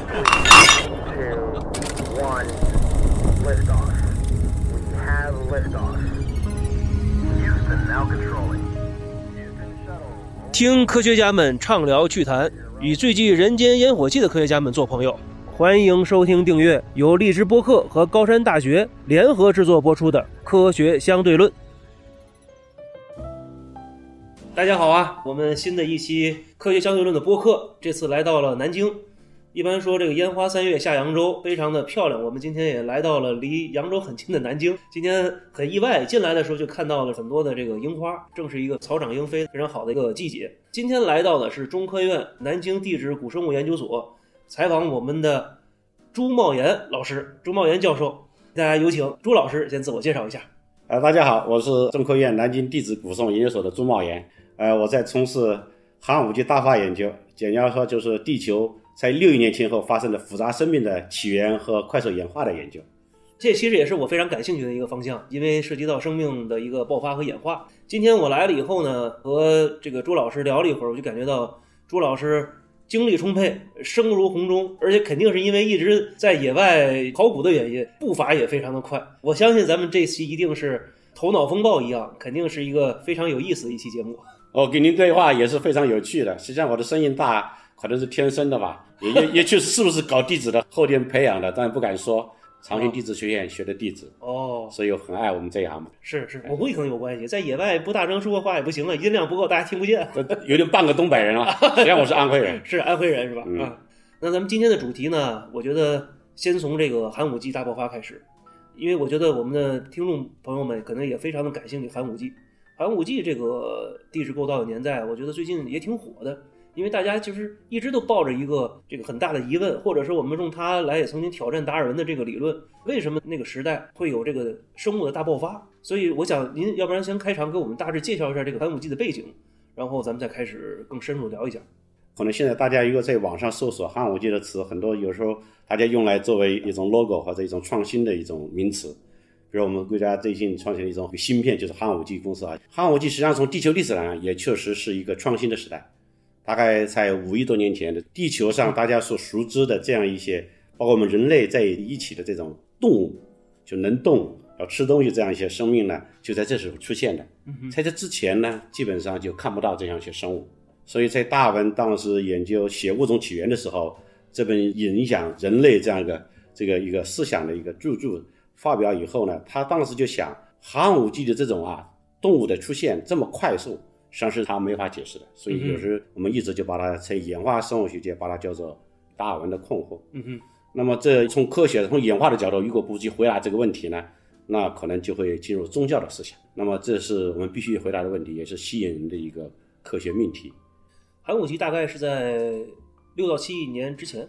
two, one, liftoff. We have liftoff. Houston now controlling. Houston shuttle. 听科学家们畅聊趣谈，与最具人间烟火气的科学家们做朋友。欢迎收听订阅由荔枝播客和高山大学联合制作播出的《科学相对论》。大家好啊，我们新的一期《科学相对论》的播客，这次来到了南京。一般说这个烟花三月下扬州，非常的漂亮。我们今天也来到了离扬州很近的南京。今天很意外，进来的时候就看到了很多的这个樱花，正是一个草长莺飞非常好的一个季节。今天来到的是中科院南京地质古生物研究所，采访我们的朱茂岩老师、朱茂岩教授。大家有请朱老师先自我介绍一下。呃，大家好，我是中科院南京地质古生物研究所的朱茂岩。呃，我在从事寒武纪大发研究，简要说就是地球在六亿年前后发生的复杂生命的起源和快速演化的研究。这其实也是我非常感兴趣的一个方向，因为涉及到生命的一个爆发和演化。今天我来了以后呢，和这个朱老师聊了一会儿，我就感觉到朱老师精力充沛，声如洪钟，而且肯定是因为一直在野外考古的原因，步伐也非常的快。我相信咱们这期一定是头脑风暴一样，肯定是一个非常有意思的一期节目。我跟您对话也是非常有趣的。实际上我的声音大可能是天生的吧，也也也确实是不是搞地质的后天培养的，但不敢说。长兴地质学院学的地质，哦，所以我很爱我们这一行嘛。是是，我估计可能有关系，在野外不大声说话也不行啊，音量不够，大家听不见。有点半个东北人了，实际上我是安徽人。是安徽人是吧？嗯啊，那咱们今天的主题呢，我觉得先从这个寒武纪大爆发开始，因为我觉得我们的听众朋友们可能也非常的感兴趣寒武纪。寒武纪这个地质构造的年代，我觉得最近也挺火的，因为大家就是一直都抱着一个这个很大的疑问，或者是我们用它来也曾经挑战达尔文的这个理论，为什么那个时代会有这个生物的大爆发？所以我想您要不然先开场给我们大致介绍一下这个寒武纪的背景，然后咱们再开始更深入聊一下。可能现在大家如果在网上搜索寒武纪的词，很多有时候大家用来作为一种 logo 或者一种创新的一种名词。比如我们国家最近创新的一种芯片，就是寒武纪公司啊。寒武纪实际上从地球历史来讲，也确实是一个创新的时代。大概在五亿多年前的地球上，大家所熟知的这样一些，包括我们人类在一起的这种动物，就能动、要吃东西这样一些生命呢，就在这时候出现的。在这之前呢，基本上就看不到这样一些生物。所以在达尔文当时研究写物种起源的时候，这本影响人类这样一个这个一个思想的一个著作发表以后呢，他当时就想，寒武纪的这种啊动物的出现这么快速，上是他没法解释的。所以有时我们一直就把它在演化生物学界把它叫做达尔文的困惑。嗯哼，那么这从科学、从演化的角度，如果不去回答这个问题呢，那可能就会进入宗教的思想。那么这是我们必须回答的问题，也是吸引人的一个科学命题。寒武纪大概是在六到七亿年之前，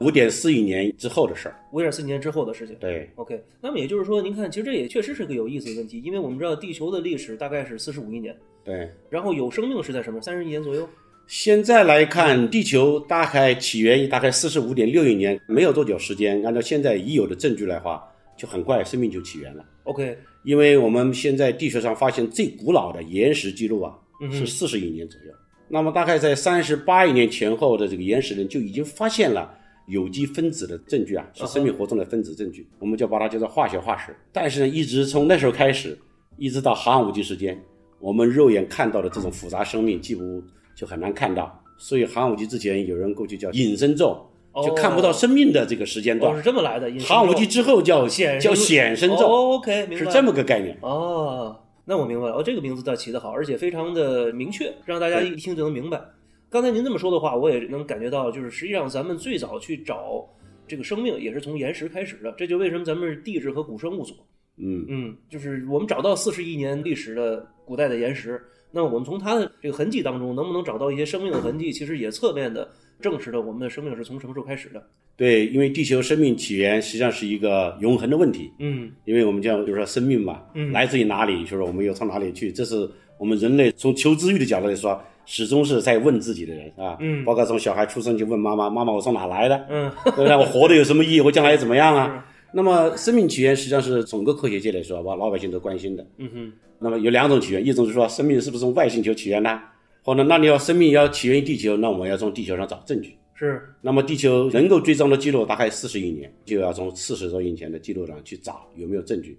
五点四亿年之后的事儿。五点四亿年之后的事情。对，OK，那么也就是说，您看，其实这也确实是个有意思的问题，因为我们知道地球的历史大概是四十五亿年，对。然后有生命是在什么三十亿年左右。现在来看，地球大概起源于大概四十五点六亿年，没有多久时间。按照现在已有的证据来话，就很快生命就起源了。OK，因为我们现在地球上发现最古老的岩石记录啊，嗯是四十亿年左右。那么大概在三十八亿年前后的这个岩石人就已经发现了有机分子的证据啊，是生命活动的分子证据，我们就把它叫做化学化石。但是呢，一直从那时候开始，一直到寒武纪时间，我们肉眼看到的这种复杂生命几乎就很难看到。所以寒武纪之前有人过去叫隐身咒，就看不到生命的这个时间段哦，是。这么来的。寒武纪之后叫显叫显身咒，哦 OK，明白是这么个概念。哦，那我明白了。哦，这个名字倒起得好，而且非常的明确，让大家一听就能明白。刚才您这么说的话，我也能感觉到，就是实际上咱们最早去找这个生命，也是从岩石开始的。这就为什么咱们是地质和古生物所。嗯，嗯，就是我们找到四十亿年历史的古代的岩石，那我们从它的这个痕迹当中，能不能找到一些生命的痕迹？其实也侧面的证实了我们的生命是从什么时候开始的。对，因为地球生命起源实际上是一个永恒的问题，嗯因为我们讲就是说生命嘛，嗯来自于哪里，就是我们又从哪里去，这是我们人类从求知欲的角度来说，始终是在问自己的人啊，嗯包括从小孩出生就问妈妈，妈妈我从哪来的，嗯对不对？我活着有什么意义？我将来怎么样啊？那么生命起源实际上是整个科学界来说，把老百姓都关心的。嗯哼那么有两种起源，一种是说生命是不是从外星球起源呢？或者那你要生命要起源于地球，那我们要从地球上找证据。是那么地球能够追踪的记录大概四十亿年，就要从四十多亿年前的记录上去找有没有证据。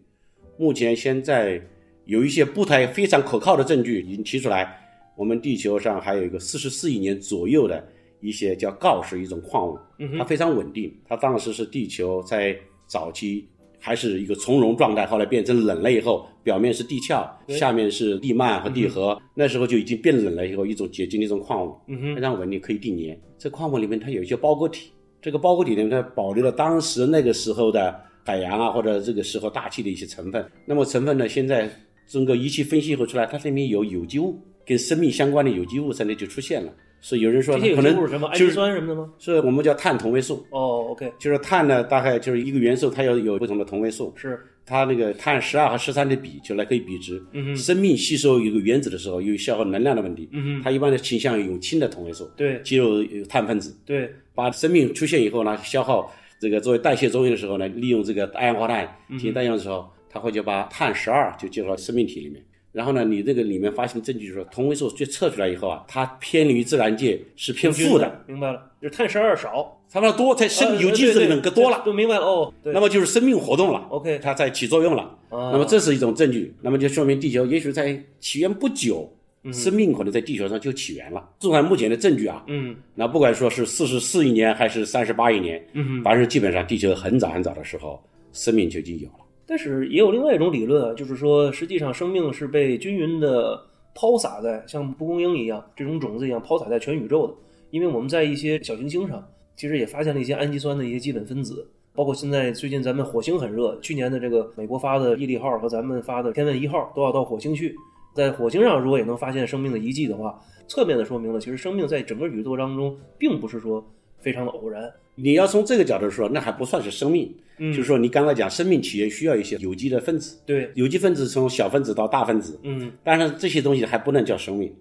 目前现在有一些不太非常可靠的证据已经提出来，我们地球上还有一个四十四亿年左右的一些叫锆石一种矿物，它非常稳定。它当时是地球在早期还是一个从容状态，后来变成冷了以后，表面是地壳，下面是地幔和地核，那时候就已经变冷了以后，一种结晶的一种矿物，非常稳定，可以定年。这矿物里面它有一些包裹体，这个包裹体里面它保留了当时那个时候的海洋啊或者这个时候大气的一些成分。那么成分呢，现在整个仪器分析以后出来，它里面有有机物，跟生命相关的有机物在那就出现了。所以有人说可能机物是什么？氨基就是酸什么的吗？是我们叫碳同位素，哦，OK，就是碳呢大概就是一个元素它要有不同的同位素，是它那个碳十二和十三的比就来可以比值。嗯哼生命吸收一个原子的时候，由于消耗能量的问题，嗯哼它一般的倾向于用氢的同位素，对肌肉有碳分子。对，把生命出现以后呢，消耗这个作为代谢作用的时候呢，利用这个二氧化碳嗯进行代用的时候，它会就把碳十二就进入到生命体里面。然后呢，你这个里面发现证据就是说，同位素就测出来以后啊，它偏离于自然界是偏负的，，明白了，就是碳十二少，它要多在生呃有机质里面更多了，都明白了哦。对那么就是生命活动了。OK，它在起作用了。啊那么这是一种证据，那么就说明地球也许在起源不久，生命可能在地球上就起源了。纵观目前的证据啊，嗯那不管说是四十四亿年还是三十八亿年，嗯，反正基本上地球很早很早的时候，生命就已经有了。但是也有另外一种理论啊，就是说实际上生命是被均匀的抛洒在像蒲公英一样这种种子一样抛洒在全宇宙的，因为我们在一些小行星上其实也发现了一些氨基酸的一些基本分子。包括现在最近咱们火星很热，去年的这个美国发的毅力号和咱们发的天问一号都要到火星去，在火星上如果也能发现生命的遗迹的话，侧面的说明了其实生命在整个宇宙当中并不是说非常的偶然。你要从这个角度说，那还不算是生命，嗯。就是说你刚才讲生命起源需要一些有机的分子，对，有机分子从小分子到大分子，嗯，但是这些东西还不能叫生命。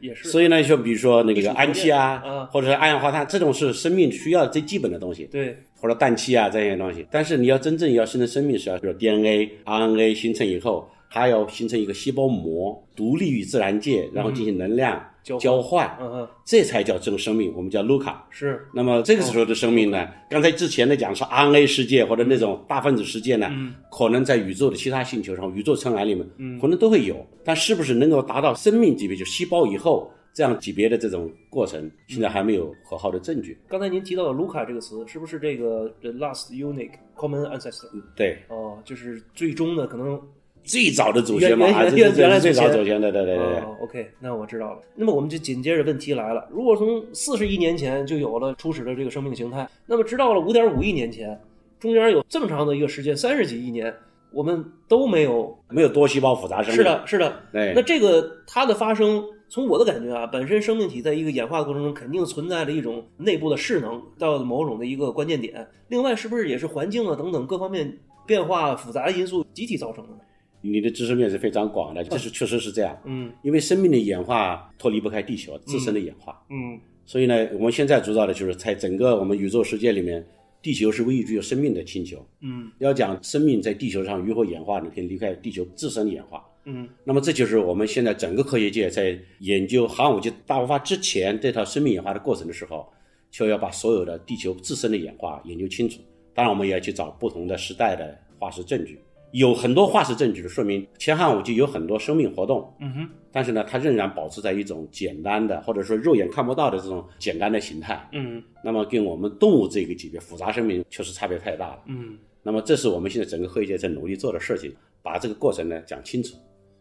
也是，所以呢，就比如说那个氨气啊啊，或者是二氧化碳，这种是生命需要最基本的东西。对，或者氮气啊这些东西。但是你要真正要形成生命，是要比如 DNA、RNA 形成以后，它要形成一个细胞膜，独立于自然界，然后进行能量交换交换，嗯嗯，这才叫真生命，我们叫卢卡。是，那么这个时候的生命呢？刚才之前的讲说 RNA 世界或者那种大分子世界呢，可能在宇宙的其他星球上、宇宙尘埃里面，可能都会有，但是不是能够达到生命级别，就细胞以后这样级别的这种过程，现在还没有可靠的证据。刚才您提到的卢卡这个词，是不是这个 the last unique common ancestor？对，哦，就是最终的可能。最早的祖先嘛，原啊这这原原来最早祖先的，对对对对。哦，OK，那我知道了。那么我们就紧接着问题来了：如果从四十亿年前就有了初始的这个生命形态，那么直到了五点五亿年前，中间有这么长的一个时间，三十几亿年，我们都没有。没有多细胞复杂生命。是的，是的。对那这个它的发生，从我的感觉啊，本身生命体在一个演化的过程中，肯定存在着一种内部的势能，到某种的一个关键点。另外，是不是也是环境啊等等各方面变化复杂的因素集体造成的呢？你的知识面是非常广的，这是确实是这样。嗯因为生命的演化脱离不开地球自身的演化，嗯所以呢，我们现在主导的就是在整个我们宇宙世界里面，地球是唯一具有生命的星球。嗯要讲生命在地球上如何演化，你可以离开地球自身的演化。嗯那么这就是我们现在整个科学界在研究寒武纪大爆发之前这套生命演化的过程的时候，就要把所有的地球自身的演化研究清楚。当然，我们也要去找不同的时代的化石证据，有很多化石证据说明前汉武纪有很多生命活动，嗯哼但是呢，它仍然保持在一种简单的或者说肉眼看不到的这种简单的形态。嗯那么跟我们动物这个级别复杂生命确实差别太大了。嗯。那么这是我们现在整个科学界在努力做的事情，把这个过程呢讲清楚。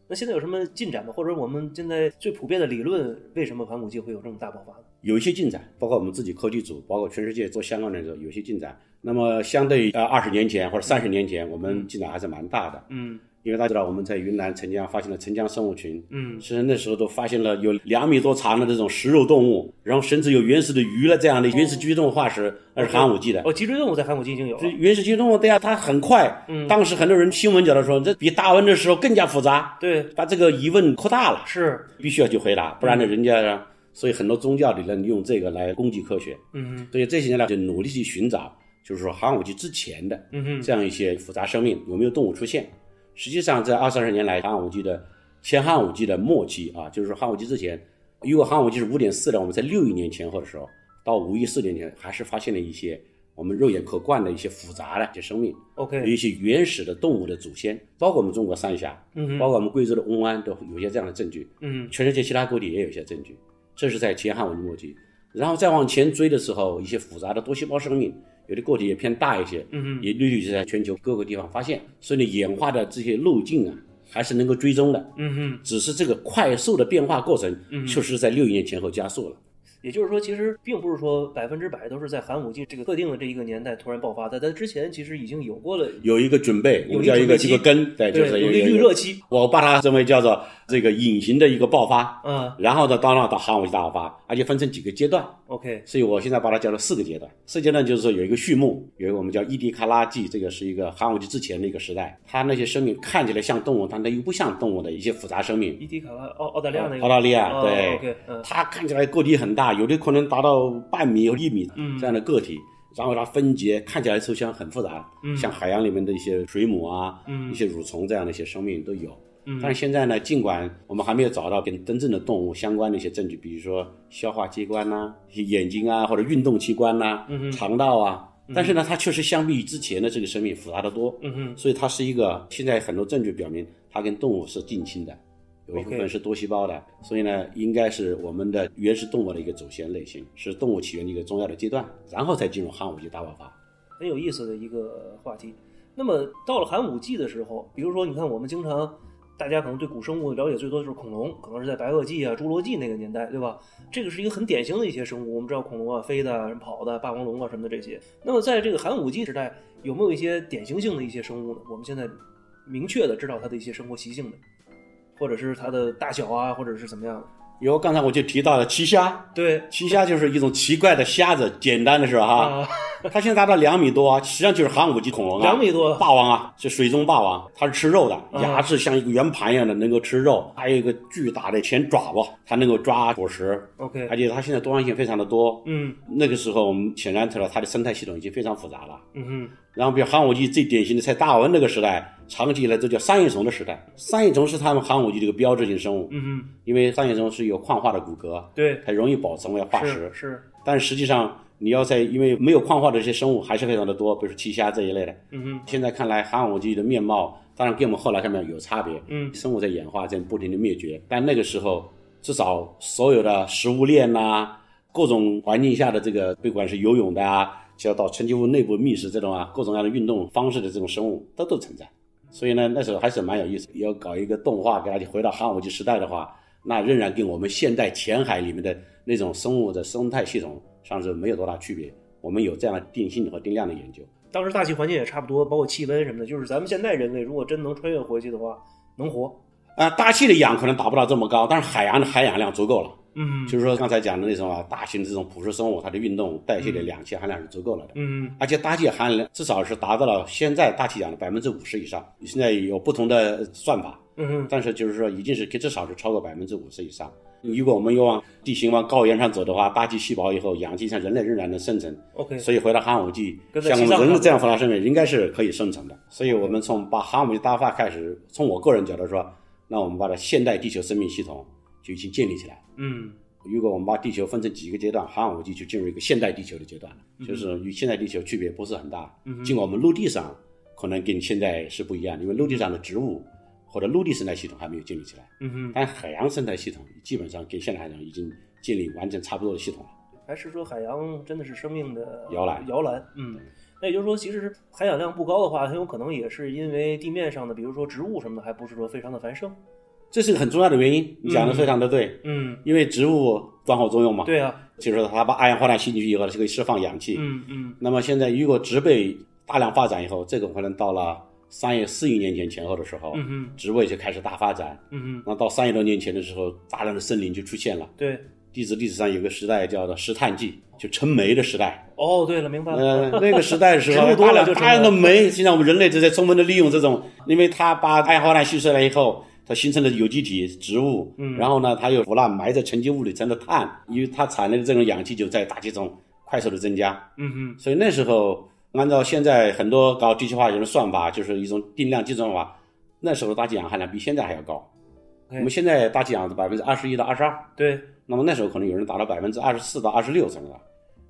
那现在有什么进展吗？或者我们现在最普遍的理论，为什么盘古纪会有这么大爆发呢？有一些进展，包括我们自己科技组，包括全世界做相关的人有些进展。那么相对于呃二十年前或者三十年前，我们进展还是蛮大的。嗯因为大家知道我们在云南澄江发现了澄江生物群，嗯其实那时候都发现了有两米多长的这种食肉动物，然后甚至有原始的鱼了这样的原始脊椎动物化石，那是寒武纪的。哦，脊椎动物在寒武纪已经有了。原始脊椎动物对呀，它很快。嗯当时很多人新闻讲的说，这比达尔文的时候更加复杂，对，把这个疑问扩大了，是，必须要去回答，不然呢，人家所以很多宗教理论用这个来攻击科学。嗯所以这些年呢就努力去寻找，就是说寒武纪之前的嗯哼，这样一些复杂生命有没有动物出现。实际上，在二三十年来，寒武纪的前寒武纪的末期啊，就是说寒武纪之前，如果寒武纪是五点四的，我们在六亿年前后的时候，到五亿四年前，还是发现了一些我们肉眼可观的一些复杂的一些生命，有 OK，有一些原始的动物的祖先，包括我们中国三峡，嗯哼。包括我们贵州的瓮安，都有一些这样的证据。嗯全世界其他各地也有一些证据，这是在前汉文的末期。然后再往前追的时候，一些复杂的多细胞生命，有的个体也偏大一些，嗯哼也陆续在全球各个地方发现。所以呢，演化的这些路径啊，还是能够追踪的，嗯哼，只是这个快速的变化过程，确实在六亿年前后加速了。也就是说，其实并不是说百分之百都是在寒武纪这个特定的这一个年代突然爆发的，它之前其实已经有过了，有一个准备，有叫一个这个根，对，就是，有一个预热期，我把它称为叫做这个隐形的一个爆发，嗯然后呢，当然到寒武纪大爆发，而且分成几个阶段。，OK，所以我现在把它叫做四个阶段。四个阶段就是说有一个序幕，有一个我们叫伊迪卡拉纪，这个是一个寒武纪之前的一个时代，它那些生命看起来像动物，但它又不像动物的一些复杂生命。伊迪卡拉澳澳大利亚那个。澳大利亚哦对。OK，嗯。它看起来个体很大，有的可能达到半米或一米这样的个体，然后它分解，看起来抽象很复杂，像海洋里面的一些水母啊，一些蠕虫这样的一些生命都有。但是现在呢，尽管我们还没有找到跟真正的动物相关的一些证据，比如说消化器官呐、眼睛啊，或者运动器官呐、肠道啊，但是呢，它确实相比于之前的这个生命复杂的多。嗯哼，所以它是一个现在很多证据表明它跟动物是近亲的，有一部分是多细胞的，所以呢，应该是我们的原始动物的一个祖先类型，是动物起源的一个重要的阶段，然后才进入寒武纪大爆发。很有意思的一个话题。那么到了寒武纪的时候，比如说，你看我们经常大家可能对古生物了解最多的就是恐龙，可能是在白垩纪啊、侏罗纪那个年代，对吧？这个是一个很典型的一些生物。我们知道恐龙啊，飞的、人跑的、霸王龙啊什么的这些。那么在这个寒武纪时代，有没有一些典型性的一些生物呢？我们现在明确的知道它的一些生活习性的，或者是它的大小啊，或者是怎么样的？有刚才我就提到了奇虾，对奇虾就是一种奇怪的虾子，简单的是吧？哈，啊，它现在达到两米多啊，实际上就是寒武纪恐龙啊，两米多霸王啊，是水中霸王，它是吃肉的，啊牙齿像一个圆盘一样的，能够吃肉，还有一个巨大的前爪子，它能够抓果实，OK，而且它现在多样性非常的多。嗯那个时候我们显然知道它的生态系统已经非常复杂了。嗯哼，然后，比如寒武纪最典型的，在大文那个时代，长期以来都叫三叶虫的时代。三叶虫是他们寒武纪这个标志性生物，嗯哼，因为三叶虫是有矿化的骨骼，对，它容易保存为化石是。是，但实际上，你要在因为没有矿化的这些生物还是非常的多，比如说奇虾这一类的。嗯哼，现在看来，寒武纪的面貌当然跟我们后来看到有差别，嗯生物在演化，在不停的灭绝。但那个时候，至少所有的食物链呐、各种环境下的这个，不管是游泳的啊，就要到沉积物内部觅食这种啊，各种各样的运动方式的这种生物，都都存在。所以呢，那时候还是蛮有意思。要搞一个动画给大家回到寒武纪时代的话，那仍然跟我们现代浅海里面的那种生物的生态系统上是没有多大区别。我们有这样的定性和定量的研究。当时大气环境也差不多，包括气温什么的，就是咱们现在人类如果真能穿越回去的话，能活。啊、大气的氧可能达不到这么高，但是海洋的含氧量足够了。嗯就是说刚才讲的那种啊，大型的这种捕食生物，它的运动代谢的氧气含量是足够了的。嗯而且大气含量至少是达到了现在大气氧的百分之五十以上。现在有不同的算法，嗯哼，但是就是说已经是至少是超过百分之五十以上。如果我们又往地形往高原上走的话，大气细胞以后氧气像人类仍然能生成，OK，所以回到寒武纪，像我们人类这样复杂生命应该是可以生成的。所以我们从把寒武纪大发开始，从我个人角度说，那我们把它现代地球生命系统就已经建立起来。嗯如果我们把地球分成几个阶段，寒武纪就进入一个现代地球的阶段了，嗯就是与现代地球区别不是很大。嗯尽管我们陆地上可能跟现在是不一样，因为陆地上的植物或者陆地生态系统还没有建立起来，嗯哼，但海洋生态系统基本上跟现代海洋已经建立完整差不多的系统了。还是说海洋真的是生命的摇篮。摇篮，嗯。那也就是说，其实含氧量不高的话，很有可能也是因为地面上的，比如说植物什么的，还不是说非常的繁盛。这是个很重要的原因，你讲的非常的对，嗯，因为植物光合作用嘛，对啊，就是说它把二氧化碳吸进去以后，它就可以释放氧气。嗯嗯。那么现在如果植被大量发展以后，这个可能到了三亿四亿年前前后的时候，嗯哼植位就开始大发展。嗯哼，那到三亿多年前的时候，大量的森林就出现了。对。地质历史上有个时代叫做石炭纪，就成煤的时代。哦，对了，明白了。呃，那个时代的时候，大量大量的煤，现在我们人类正在充分的利用这种，因为它把二氧化碳吸收来以后，它形成了有机体植物，嗯然后呢，它又腐烂埋在沉积物里成了碳，因为它产生的这种氧气就在大气中快速的增加，嗯哼，所以那时候按照现在很多搞地球化人的算法，就是一种定量计算法，那时候大气氧含量比现在还要高。我们现在大气氧是百分之二十一到二十二，对，那么那时候可能有人达到百分之二十四到二十六左右了。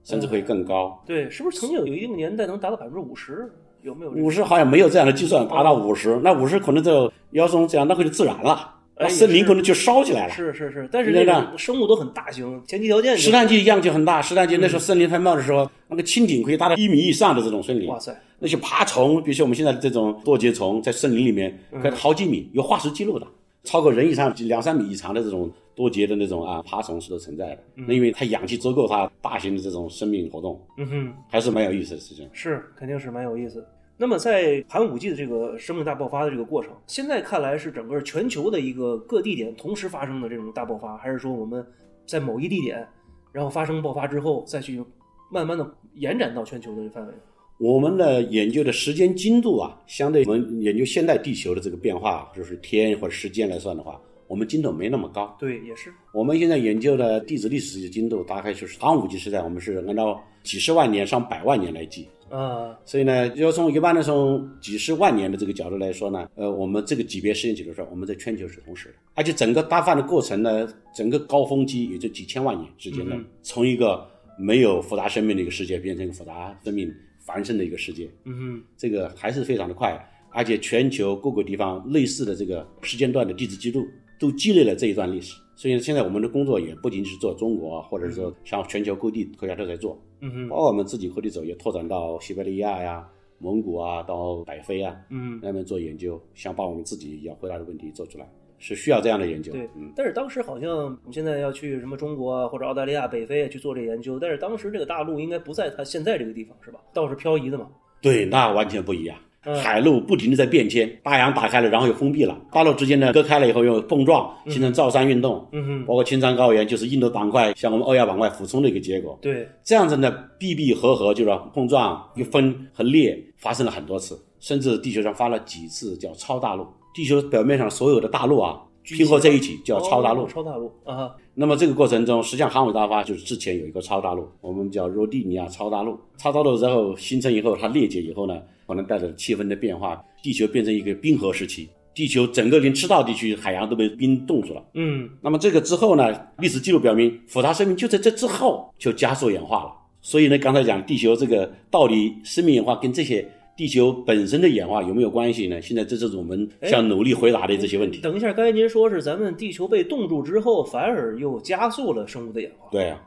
甚至会更高。对，是不是曾经有一定年代能达到百分之五十？有没有这个？五十好像没有这样的计算，达到五十，那五十可能就要从这样，那会就自燃了，那哎森林可能就烧起来了。是是是，但是那个生物都很大型，前提条件就石炭纪样就很大，石炭纪那时候森林太茂的时候，那个青顶可以达到一米以上的这种森林。哇塞，那些爬虫，比如说我们现在的这种多节虫，在森林里面可以好几米，有化石记录的，超过人以上两三米以长的这种多节的那种啊爬虫是都存在的。那因为它氧气足够它大型的这种生命活动，嗯哼。还是蛮有意思的事情。是，肯定是蛮有意思。那么在寒武纪的这个生命大爆发的这个过程，现在看来是整个全球的一个各地点同时发生的这种大爆发，还是说我们在某一地点，然后发生爆发之后，再去慢慢的延展到全球的范围？我们的研究的时间精度啊，相对我们研究现代地球的这个变化，就是天或者时间来算的话，我们精度没那么高。对，也是。我们现在研究的地质历史的精度大概就是寒武纪时代，我们是按照几十万年上百万年来计。啊，所以呢，要从一般的从几十万年的这个角度来说呢，呃，我们这个级别实验角度说，我们在全球是同时的，而且整个大范的过程呢，整个高峰期也就几千万年之间的，嗯从一个没有复杂生命的一个世界变成一个复杂生命繁盛的一个世界，嗯哼。这个还是非常的快，而且全球各个地方类似的这个时间段的地质记录都积累了这一段历史。所以现在我们的工作也不仅是做中国，或者是说像全球各地科学家都在做，嗯哼，包括我们自己后地走也拓展到西伯利亚呀、蒙古啊，到北非啊，嗯，那边做研究，想把我们自己要回答的问题做出来，是需要这样的研究。对嗯，。但是当时好像我们现在要去什么中国啊，或者澳大利亚、北非啊去做这研究，但是当时这个大陆应该不在它现在这个地方，是吧？倒是漂移的嘛。对，那完全不一样。嗯。海陆不停的在变迁，大洋打开了，然后又封闭了，大陆之间呢割开了以后又碰撞，形成造山运动，嗯哼，包括青藏高原就是印度板块向我们欧亚板块俯冲的一个结果。对，这样子呢，闭闭合合就是碰撞、又分和裂发生了很多次，甚至地球上发了几次叫超大陆。地球表面上所有的大陆啊，拼合在一起叫超大陆。哦超大陆啊，那么这个过程中，实际上寒武大发就是之前有一个超大陆，我们叫罗蒂尼亚超大陆。超大陆之后形成以后，它裂解以后呢，可能带着气温的变化，地球变成一个冰河时期，地球整个连赤道地区海洋都被冰冻住了。嗯那么这个之后呢，历史记录表明，复杂生命就在这之后就加速演化了。所以呢，刚才讲地球这个到底生命演化跟这些地球本身的演化有没有关系呢？现在这就是我们想努力回答的这些问题。等一下，刚才您说是咱们地球被冻住之后，反而又加速了生物的演化。对啊，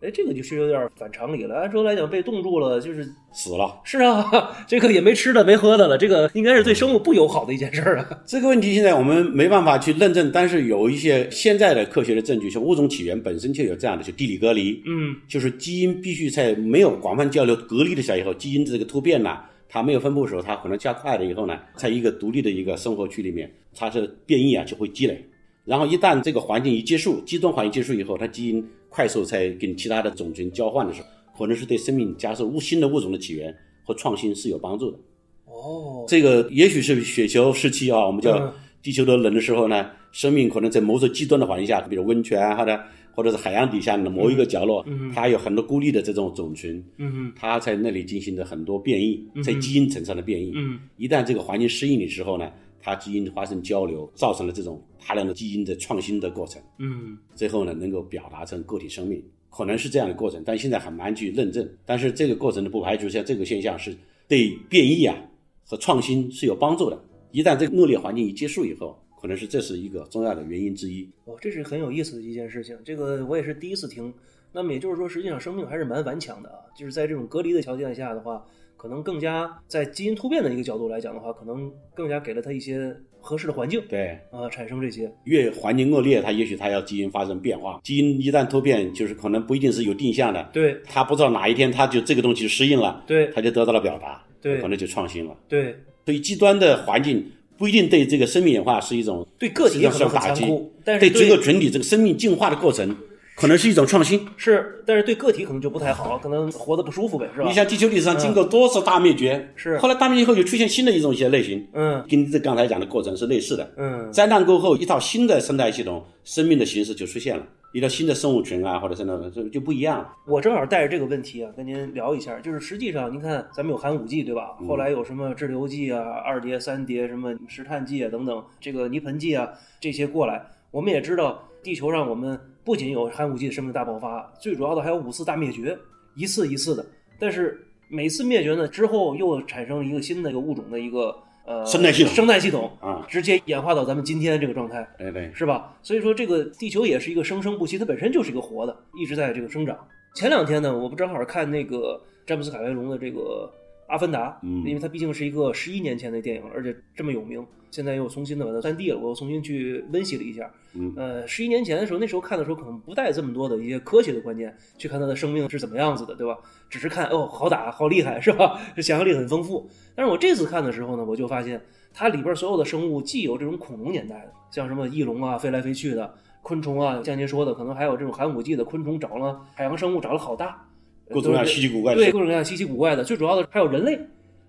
哎，这个就是有点反常理了。按说来讲，被冻住了就是死了。是啊，这个也没吃的没喝的了，这个应该是对生物不友好的一件事儿啊。这个问题现在我们没办法去论证，但是有一些现在的科学的证据，像物种起源本身就有这样的，就地理隔离，嗯就是基因必须在没有广泛交流隔离的下以后，基因的这个突变呢，它没有分布的时候，它可能加快了以后呢，在一个独立的一个生活区里面，它是变异啊就会积累，然后一旦这个环境一结束，极端环境结束以后，它基因快速在跟其他的种群交换的时候，可能是对生命加速物新的物种的起源和创新是有帮助的。哦，这个也许是雪球时期啊，我们叫嗯地球的冷的时候呢，生命可能在某种极端的环境下，比如温泉啊，或者或者是海洋底下的某一个角落，它有很多孤立的这种种群，嗯它在那里进行的很多变异，在基因层上的变异。嗯。一旦这个环境适应的时候呢，它基因发生交流，造成了这种大量的基因的创新的过程，嗯。最后呢能够表达成个体生命，可能是这样的过程，但现在很难去论证。但是这个过程呢，不排除像这个现象是对变异啊和创新是有帮助的。一旦这个恶劣环境一结束以后，可能是这是一个重要的原因之一。哦，这是很有意思的一件事情，这个我也是第一次听。那么也就是说，实际上生命还是蛮顽强的啊，就是在这种隔离的条件下的话，可能更加在基因突变的一个角度来讲的话，可能更加给了它一些合适的环境对，啊，产生这些。越环境恶劣，它也许它要基因发生变化。基因一旦突变，就是可能不一定是有定向的，对它不知道哪一天它就这个东西适应了，对它就得到了表达，对可能就创新了。对所以极端的环境不一定对这个生命演化是一种对个体也可能很打击残酷，但是对整个群体这个生命进化的过程，可能是一种创新。是，但是对个体可能就不太好，可能活得不舒服呗，是吧你？像地球历史上经过多次大灭绝，是后来大灭绝以后又出现新的一种一些类型，嗯跟这刚才讲的过程是类似的。嗯灾难过后，一套新的生态系统、生命的形式就出现了，一条新的生物群啊，或者是那个就就不一样了。我正好带着这个问题啊，跟您聊一下。就是实际上，您看咱们有寒武纪，对吧？后来有什么滞留纪啊、二叠、三叠，什么石炭纪啊等等，这个泥盆纪啊这些过来，我们也知道，地球上我们不仅有寒武纪的生命大爆发，最主要的还有五次大灭绝。一次一次的，但是每次灭绝呢之后又产生一个新的一个物种的一个呃生态系统生态系统啊，直接演化到咱们今天这个状态，对对，是吧？所以说这个地球也是一个生生不息，它本身就是一个活的，一直在这个生长。前两天呢，我不正好看那个詹姆斯卡梅隆的这个《阿凡达》，嗯因为它毕竟是一个十一年前的电影，而且这么有名，现在又重新的把它三 D 了，我又重新去温习了一下。嗯呃，十一年前的时候，那时候看的时候可能不带这么多的一些科学的观念去看它的生命是怎么样子的，对吧？只是看哦，好打，好厉害，是吧？想象力很丰富。但是我这次看的时候呢，我就发现它里边所有的生物既有这种恐龙年代的，像什么翼龙啊，飞来飞去的。昆虫啊，像您说的，可能还有这种寒武纪的昆虫长了，海洋生物长了好大，各种各样稀奇古怪的对，各种各样稀奇古怪的。最主要的还有人类，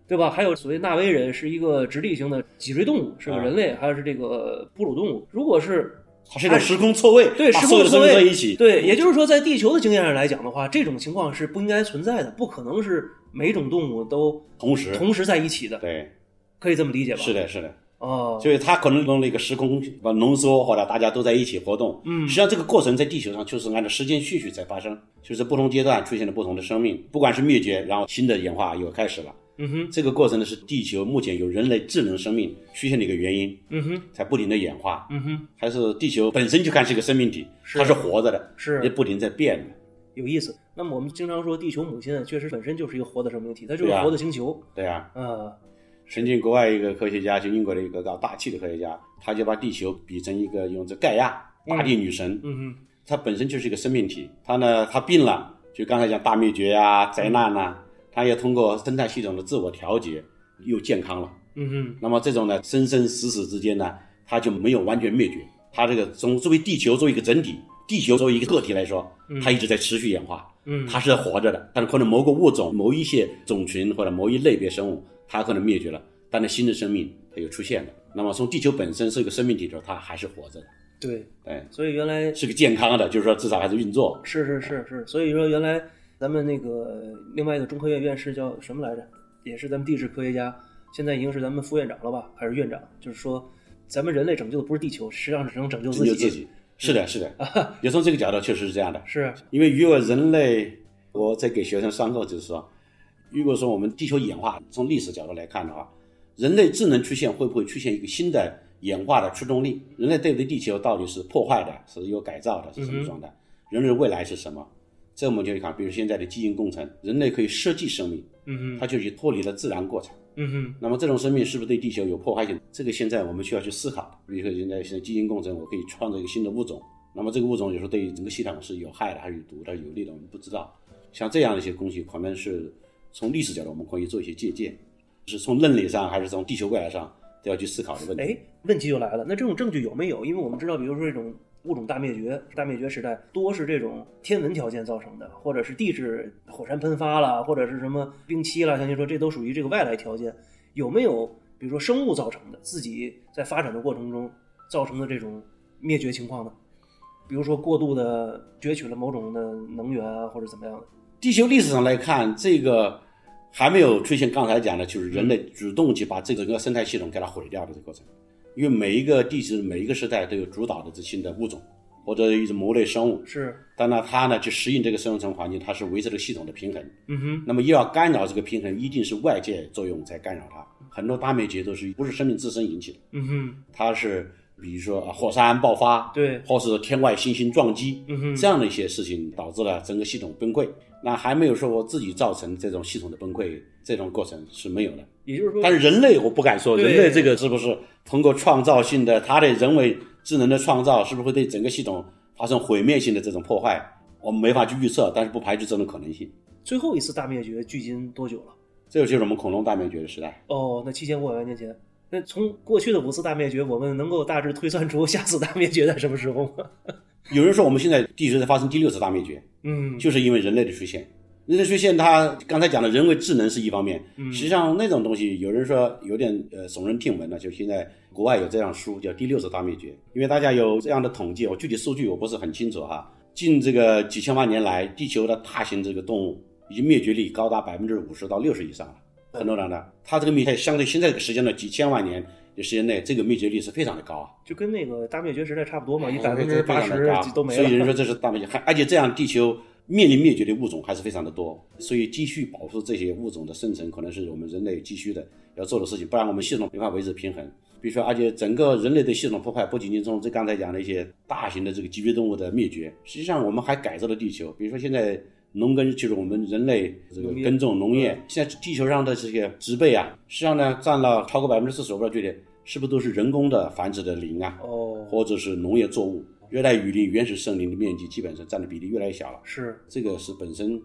对吧？还有所谓纳威人是一个直立型的脊椎动物，是个啊人类，还有是这个哺乳动物。如果是它是一种时空错位，对时空错位在一起，对，也就是说，在地球的经验上来讲的话，这种情况是不应该存在的，不可能是每种动物都同时同时在一起的，对，可以这么理解吧？是的，是的。哦，所以它可能弄了一个时空把浓缩，或者大家都在一起活动。嗯实际上这个过程在地球上就是按照时间序序在发生，就是不同阶段出现了不同的生命，不管是灭绝，然后新的演化又开始了。嗯哼，这个过程呢是地球目前有人类智能生命出现的一个原因，嗯哼，才不停的演化。嗯哼，还是地球本身就看是一个生命体，是它是活着的，是也不停在变的。有意思。那么我们经常说，地球母亲确实本身就是一个活的生命体，它就是活的星球。对啊，啊，曾经国外一个科学家，就英国的一个搞大气的科学家，他就把地球比成一个用这盖亚大地女神，嗯嗯，它本身就是一个生命体。它呢，它病了，就刚才讲大灭绝啊、灾难呐、它也通过生态系统的自我调节又健康了。嗯哼，那么这种呢，生生死死之间呢，它就没有完全灭绝。它这个从作为地球作为一个整体，地球作为一个个体来说，它一直在持续演化，嗯它是活着的。但是可能某个物种、某一些种群或者某一类别生物，它可能灭绝了，但是新的生命它又出现了。那么从地球本身是一个生命体的时候，它还是活着的，对，哎，所以原来是个健康的，就是说至少还是运作。是是是是，所以说原来咱们那个另外一个中科院院士叫什么来着？也是咱们地质科学家，现在已经是咱们副院长了吧，还是院长？就是说，咱们人类拯救的不是地球，实际上是能拯救自己。拯救自己。是的，是的，也从这个角度确实是这样的。是，因为如果人类，我在给学生上课就是说，如果说我们地球演化从历史角度来看的话，人类智能出现会不会出现一个新的演化的驱动力？人类对不对地球到底是破坏的，是有改造的，是什么状态？人类的未来是什么？这我们就看，比如现在的基因工程，人类可以设计生命，嗯哼，它就去脱离了自然过程。嗯哼，那么这种生命是不是对地球有破坏性？这个现在我们需要去思考。比如说现在现在基因工程，我可以创造一个新的物种，那么这个物种有时候对于整个系统是有害的，还是有毒的、有利的，我们不知道。像这样的一些东西，可能是从历史角度我们可以做一些借鉴，是从论理上还是从地球未来上都要去思考的问题。哎，问题就来了，那这种证据有没有？因为我们知道，比如说这种物种大灭绝，大灭绝时代多是这种天文条件造成的，或者是地质火山喷发了，或者是什么冰期了，像您说这都属于这个外来条件。有没有比如说生物造成的，自己在发展的过程中造成的这种灭绝情况呢？比如说过度的攫取了某种的能源啊，或者怎么样的？地球历史上来看，这个还没有出现刚才讲的，就是人类主动去把这整个生态系统给它毁掉的这个过程。因为每一个地质、每一个时代都有主导的这新的物种或者一种某类生物，是，但呢，它呢去适应这个生存环境，它是维持这个系统的平衡。嗯哼，那么又要干扰这个平衡，一定是外界作用在干扰它。很多大灭绝都是不是生命自身引起的，嗯哼，它是比如说啊火山爆发，对，或是天外行星撞击，嗯哼，这样的一些事情导致了整个系统崩溃。那还没有说我自己造成这种系统的崩溃，这种过程是没有的。也就是说，但是人类我不敢说，人类这个是不是通过创造性的它的人为智能的创造，是不是会对整个系统发生毁灭性的这种破坏？我们没法去预测，但是不排除这种可能性。最后一次大灭绝距今多久了？这个就是我们恐龙大灭绝的时代。哦，那七千五百万年前。那从过去的五次大灭绝，我们能够大致推算出下次大灭绝在什么时候吗？有人说我们现在地球在发生第六次大灭绝，嗯，就是因为人类的出现。人类出现，它刚才讲的人为智能是一方面，实际上那种东西，有人说有点呃耸人听闻了。就现在国外有这样书叫《第六次大灭绝》，因为大家有这样的统计，我具体数据我不是很清楚哈。近这个几千万年来，地球的大型这个动物已经灭绝率高达百分之五十到六十以上了。很多人呢，它这个灭绝相对现在这个时间的几千万年的时间内，这个灭绝率是非常的高啊。就跟那个大灭绝时代差不多嘛，以哦百分之八十都没所以人。说这是大灭绝，还而且这样地球面临灭绝的物种还是非常的多，所以继续保护这些物种的生存，可能是我们人类继续的要做的事情，不然我们系统没法维持平衡。比如说，而且整个人类的系统破坏，不仅仅从这刚才讲的一些大型的这个脊椎动物的灭绝，实际上我们还改造了地球。比如说现在农耕就是我们人类这个耕种农业，现在地球上的这些植被啊，实际上呢占了超过百分之四十，我不知道具体是不是都是人工的繁殖的林啊，哦，或者是农业作物。热带雨林、原始森林的面积基本上占的比例越来越小了。是这个是本身实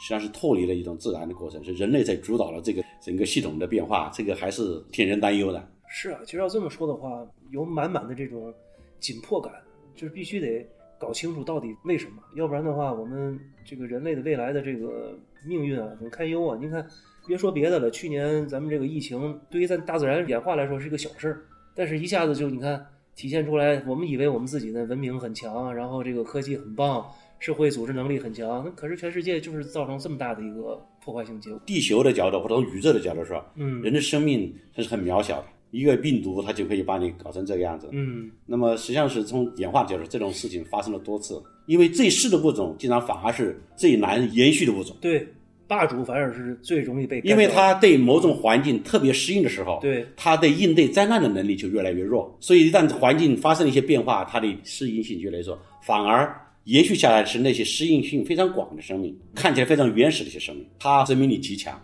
际上是脱离了一种自然的过程，是人类在主导了这个整个系统的变化，这个还是替人担忧的。是啊，其实要这么说的话，有满满的这种紧迫感，就是必须得搞清楚到底为什么，要不然的话，我们这个人类的未来的这个命运啊，很堪忧啊。您看，别说别的了，去年咱们这个疫情对于咱大自然演化来说是个小事儿，但是一下子就你看体现出来，我们以为我们自己的文明很强，然后这个科技很棒，社会组织能力很强，那可是全世界就是造成这么大的一个破坏性结果。地球的角度或者从宇宙的角度说，嗯人的生命它是很渺小的，一个病毒它就可以把你搞成这个样子。嗯，那么实际上是从演化角度，这种事情发生了多次，因为最适的物种，经常反而是最难延续的物种，对，霸主反而是最容易被，因为它对某种环境特别适应的时候，对。它对应对灾难的能力就越来越弱，所以一旦环境发生了一些变化，它的适应性越来越弱，反而延续下来是那些适应性非常广的生命，看起来非常原始的一些生命，它生命力极强。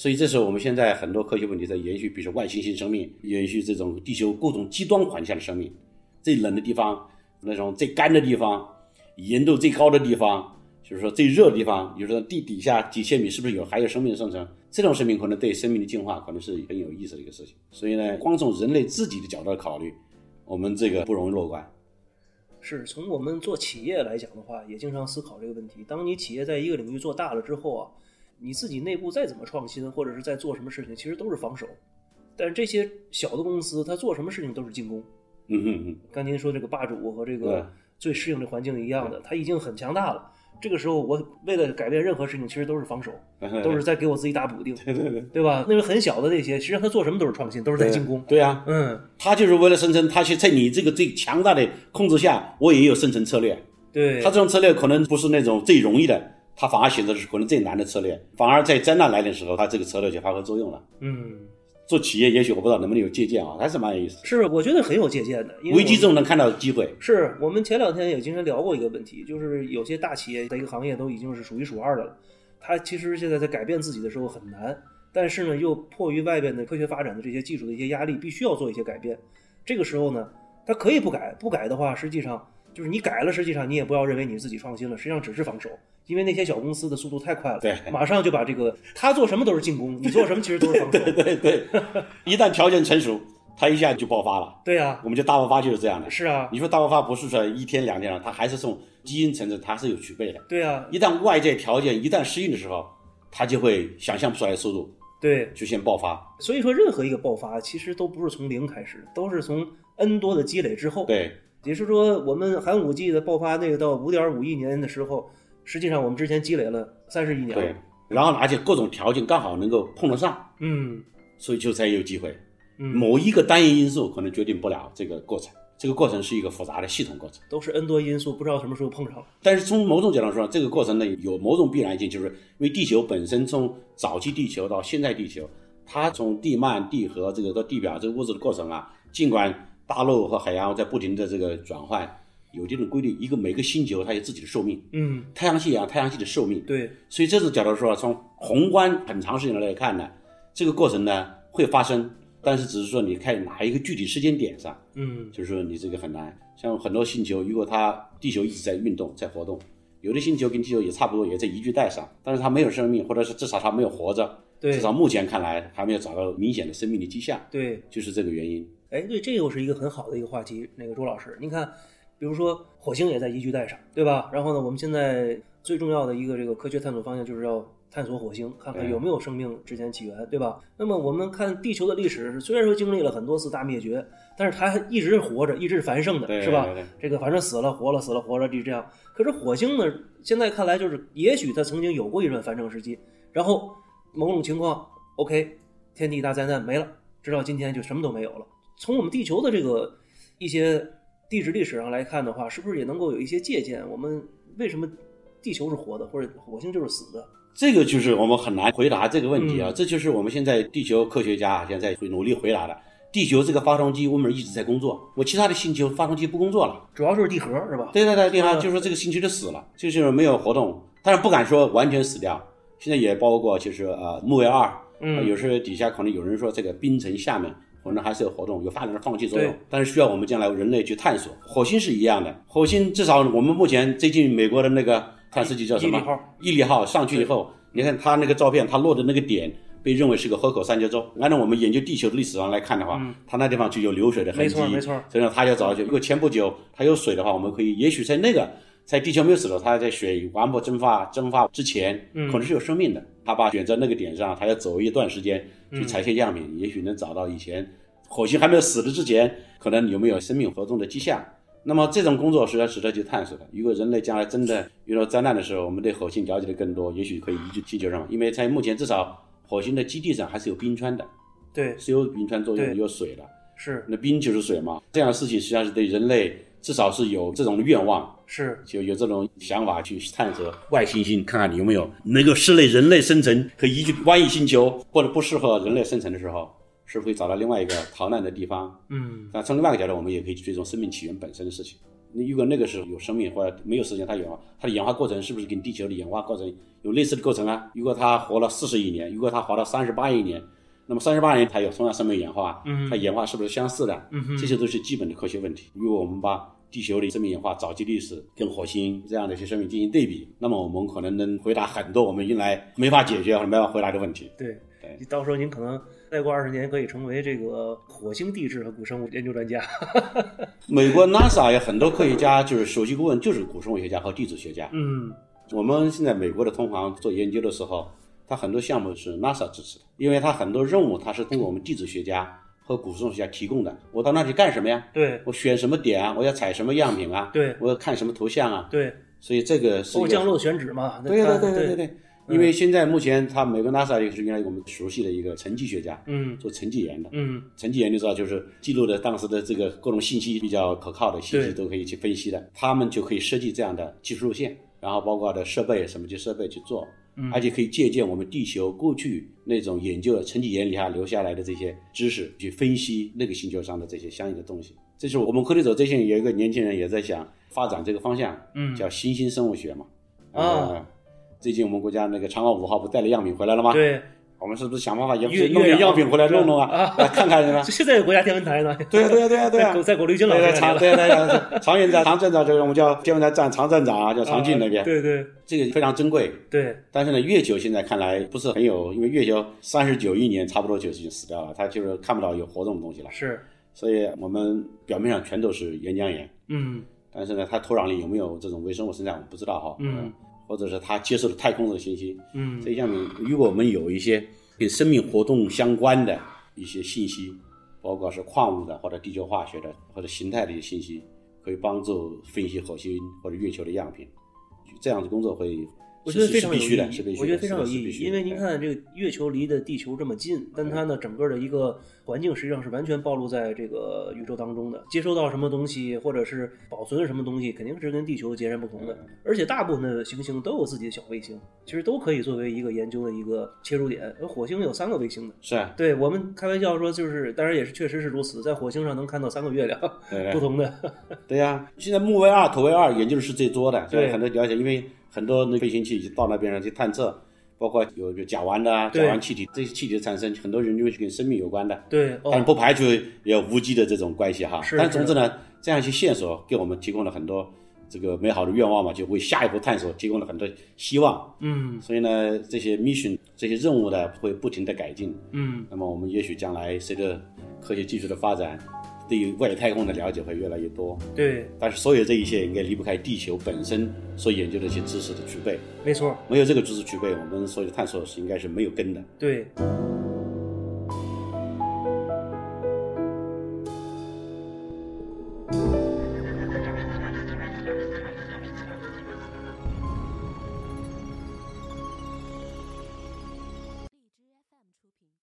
所以这是我们现在很多科学问题在延续，比如说外星性生命，延续这种地球各种极端环境下的生命，最冷的地方，那种最干的地方，盐度最高的地方，就是说最热的地方，比如说地底下几千米是不是有还有生命的生存？这种生命可能对生命的进化可能是很有意思的一个事情。所以呢，光从人类自己的角度考虑，我们这个不容易乐观。是从我们做企业来讲的话，也经常思考这个问题。当你企业在一个领域做大了之后啊，你自己内部再怎么创新，或者是在做什么事情，其实都是防守。但是这些小的公司，它做什么事情都是进攻。嗯嗯嗯，刚您说这个霸主和这个最适应的环境一样的，它已经很强大了。这个时候，我为了改变任何事情，其实都是防守，都是在给我自己打补丁，对对对，对吧？那个很小的那些，实际上他做什么都是创新，都是在进攻。对啊，嗯，他就是为了生存，他去在你这个最强大的控制下，我也有生存策略。对，他这种策略可能不是那种最容易的，他反而选择的是可能最难的策略，反而在灾难来临的时候，他这个策略就发挥作用了。嗯，做企业也许我不知道能不能有借鉴啊，还是蛮有意思。是，我觉得很有借鉴的。因为危机中能看到机会，是我们前两天也经常聊过一个问题，就是有些大企业在一个行业都已经是数一数二的了，它其实现在在改变自己的时候很难，但是呢，又迫于外边的科学发展的这些技术的一些压力，必须要做一些改变。这个时候呢，它可以不改，不改的话，实际上就是你改了，实际上你也不要认为你自己创新了，实际上只是防守，因为那些小公司的速度太快了，对马上就把这个他做什么都是进攻，你做什么其实都是防守，对对，一旦条件成熟，他一下就爆发了。对呀、我们就大爆发就是这样的。是啊，你说大爆发不是说一天两天了，它还是从基因层次它是有储备的。对啊、一旦外界条件一旦适应的时候，它就会想象不出来的速度对，出现爆发。所以说任何一个爆发其实都不是从零开始，都是从 N 多的积累之后，对，也是说，我们寒武纪的爆发那个到五点五亿年的时候，实际上我们之前积累了三十亿年对了。，然后而且各种条件刚好能够碰得上，嗯所以就才有机会。嗯，某一个单一因素可能决定不了这个过程，这个过程是一个复杂的系统过程。都是 N 多因素，不知道什么时候碰上了。但是从某种角度说，这个过程呢有某种必然性，就是因为地球本身从早期地球到现在地球，它从地幔、地核这个到地表这个物质的过程啊，尽管大陆和海洋在不停的这个转换，有这种规律，一个每个星球它有自己的寿命，嗯，太阳系啊，太阳系的寿命，对，所以这种角度说，从宏观很长时间来看呢，这个过程呢会发生，但是只是说你看哪一个具体时间点上，嗯。就是说你这个很难。像很多星球，如果它地球一直在运动、在活动，有的星球跟地球也差不多，也在宜居带上，但是它没有生命，或者是至少它没有活着，对。至少目前看来还没有找到明显的生命的迹象，对，就是这个原因。哎，对，这又是一个很好的一个话题。那个周老师，您看，比如说火星也在宜居带上，对吧？然后呢，我们现在最重要的一个这个科学探索方向就是要探索火星，看看有没有生命之前起源，对吧？那么我们看地球的历史，虽然说经历了很多次大灭绝，但是它还一直是活着，一直是繁盛的，是吧？这个反正死了活了，死了活了，就这样。可是火星呢，现在看来就是，也许它曾经有过一段繁盛时期，然后某种情况，OK，天地大灾难没了，直到今天就什么都没有了。从我们地球的这个一些地质历史上来看的话，是不是也能够有一些借鉴？我们为什么地球是活的，或者火星就是死的？这个就是我们很难回答这个问题啊，这就是我们现在地球科学家现在会努力回答的。地球这个发动机我们一直在工作，我其他的星球发动机不工作了。主要就是地核是吧？对对对，地核就是说这个星球就死了，就是没有活动，但是不敢说完全死掉。现在也包括就是呃木卫二，嗯有时候底下可能有人说这个冰层下面可能还是有活动，有发展的放弃作用，但是需要我们将来人类去探索。火星是一样的，火星至少我们目前最近美国的那个探测器叫什么毅力号？毅力号上去以后，你看它那个照片，它落的那个点。被认为是个河口三角洲。按照我们研究地球的历史上来看的话，它那地方就有流水的痕迹，嗯没错没错。所以说它要找去。如果前不久它有水的话，我们可以也许在那个在地球没有死的时候，它在水完不蒸发蒸发之前，嗯可能是有生命的。它把选择那个点上，它要走一段时间去采些样品，也许能找到以前火星还没有死的之前，可能有没有生命活动的迹象。那么这种工作是要值得去探索的。如果人类将来真的遇到灾难的时候，我们对火星了解的更多，也许可以移居地球上，因为在目前至少。火星的基地上还是有冰川的，对，是有冰川作用，对有水的。是那冰就是水嘛，这样的事情实际上是对人类至少是有这种愿望，是就有这种想法去探索外行星，看看你有没有能够适类人类生存，可以移居万亿星球，或者不适合人类生存的时候，是不是可以找到另外一个逃难的地方？嗯，那从另外一个角度，我们也可以去追踪生命起源本身的事情。那如果那个时候有生命或者没有时间，它演化，它的演化过程是不是跟地球的演化过程有类似的过程啊？如果它活了四十亿年，如果它活了三十八亿年，那么三十八年它有同样生命演化，嗯它演化是不是相似的？嗯哼这些都是基本的科学问题。如果我们把地球的生命演化早期历史跟火星这样的一些生命进行对比，那么我们可能能回答很多我们原来没法解决或者没法回答的问题。对对，到时候您可能再过二十年可以成为这个火星地质和古生物研究专家。美国 NASA 有很多科学家，就是首席顾问就是古生物学家和地质学家。嗯，我们现在美国的同行做研究的时候，他很多项目是 NASA 支持的，因为他很多任务他是通过我们地质学家和古生物学家提供的。我到那里干什么呀？对我选什么点啊？我要采什么样品啊？对我要看什么图像啊？对，所以这个是降落选址嘛。对它对对对对对。因为现在目前他美国 NASA 也是原来我们熟悉的一个沉积学家，嗯做沉积岩的。嗯沉积岩就知道，就是记录的当时的这个各种信息比较可靠的信息都可以去分析的，他们就可以设计这样的技术路线，然后包括的设备、什么级设备去做，嗯而且可以借鉴我们地球过去那种研究的沉积岩里下留下来的这些知识，去分析那个星球上的这些相应的东西。这是我们科技者最近有一个年轻人也在想发展这个方向，嗯叫新兴生物学嘛。啊呃最近我们国家那个嫦娥五号不带了样品回来了吗？，对，我们是不是想办法也月弄点月样品回来弄弄啊，啊来看看是吧？现在有国家天文台呢。对啊对啊对啊对啊在，在果绿军老对长对对对长园站长镇长就是我们叫天文台站长站长啊，叫长进那边，对对这个非常珍贵。对，但是呢，月球现在看来不是很有，因为月球三十九亿年差不多就已经死掉了，它就是看不到有活动的东西了。是，所以我们表面上全都是岩浆岩，嗯但是呢，它土壤里有没有这种微生物生长，我们不知道哈。嗯，或者是他接受的太空的信息，嗯。这项目如果我们有一些跟生命活动相关的一些信息，包括是矿物的或者地球化学的或者形态的一些信息，可以帮助分析火星或者月球的样品，这样的工作会我觉得非常有意义，我觉得非常有意义，因为您看这个月球离的地球这么近，但它呢整个的一个环境实际上是完全暴露在这个宇宙当中的，接收到什么东西或者是保存什么东西，肯定是跟地球截然不同的。而且大部分的行星都有自己的小卫星，其实都可以作为一个研究的一个切入点。而火星有三个卫星的，是啊，对我们开玩笑说，就是当然也是确实是如此，在火星上能看到三个月亮，不同的。对呀、现在木卫二、土卫二研究的是最多的，对很多了解，因为很多那飞行器到那边上去探测，包括有有甲烷的啊、甲烷气体，这些气体的产生，很多人认为是跟生命有关的。对，哦，但不排除也有无机的这种关系哈。是但总之呢，这样一些线索给我们提供了很多这个美好的愿望嘛，就为下一步探索提供了很多希望。嗯所以呢，这些 mission 这些任务呢会不停的改进。嗯，那么我们也许将来随着科学技术的发展，对于外太空的了解会越来越多。对，但是所有这一切应该离不开地球本身所研究的一些知识的储备。没错，没有这个知识储备，我们所有的探索是应该是没有根的。对。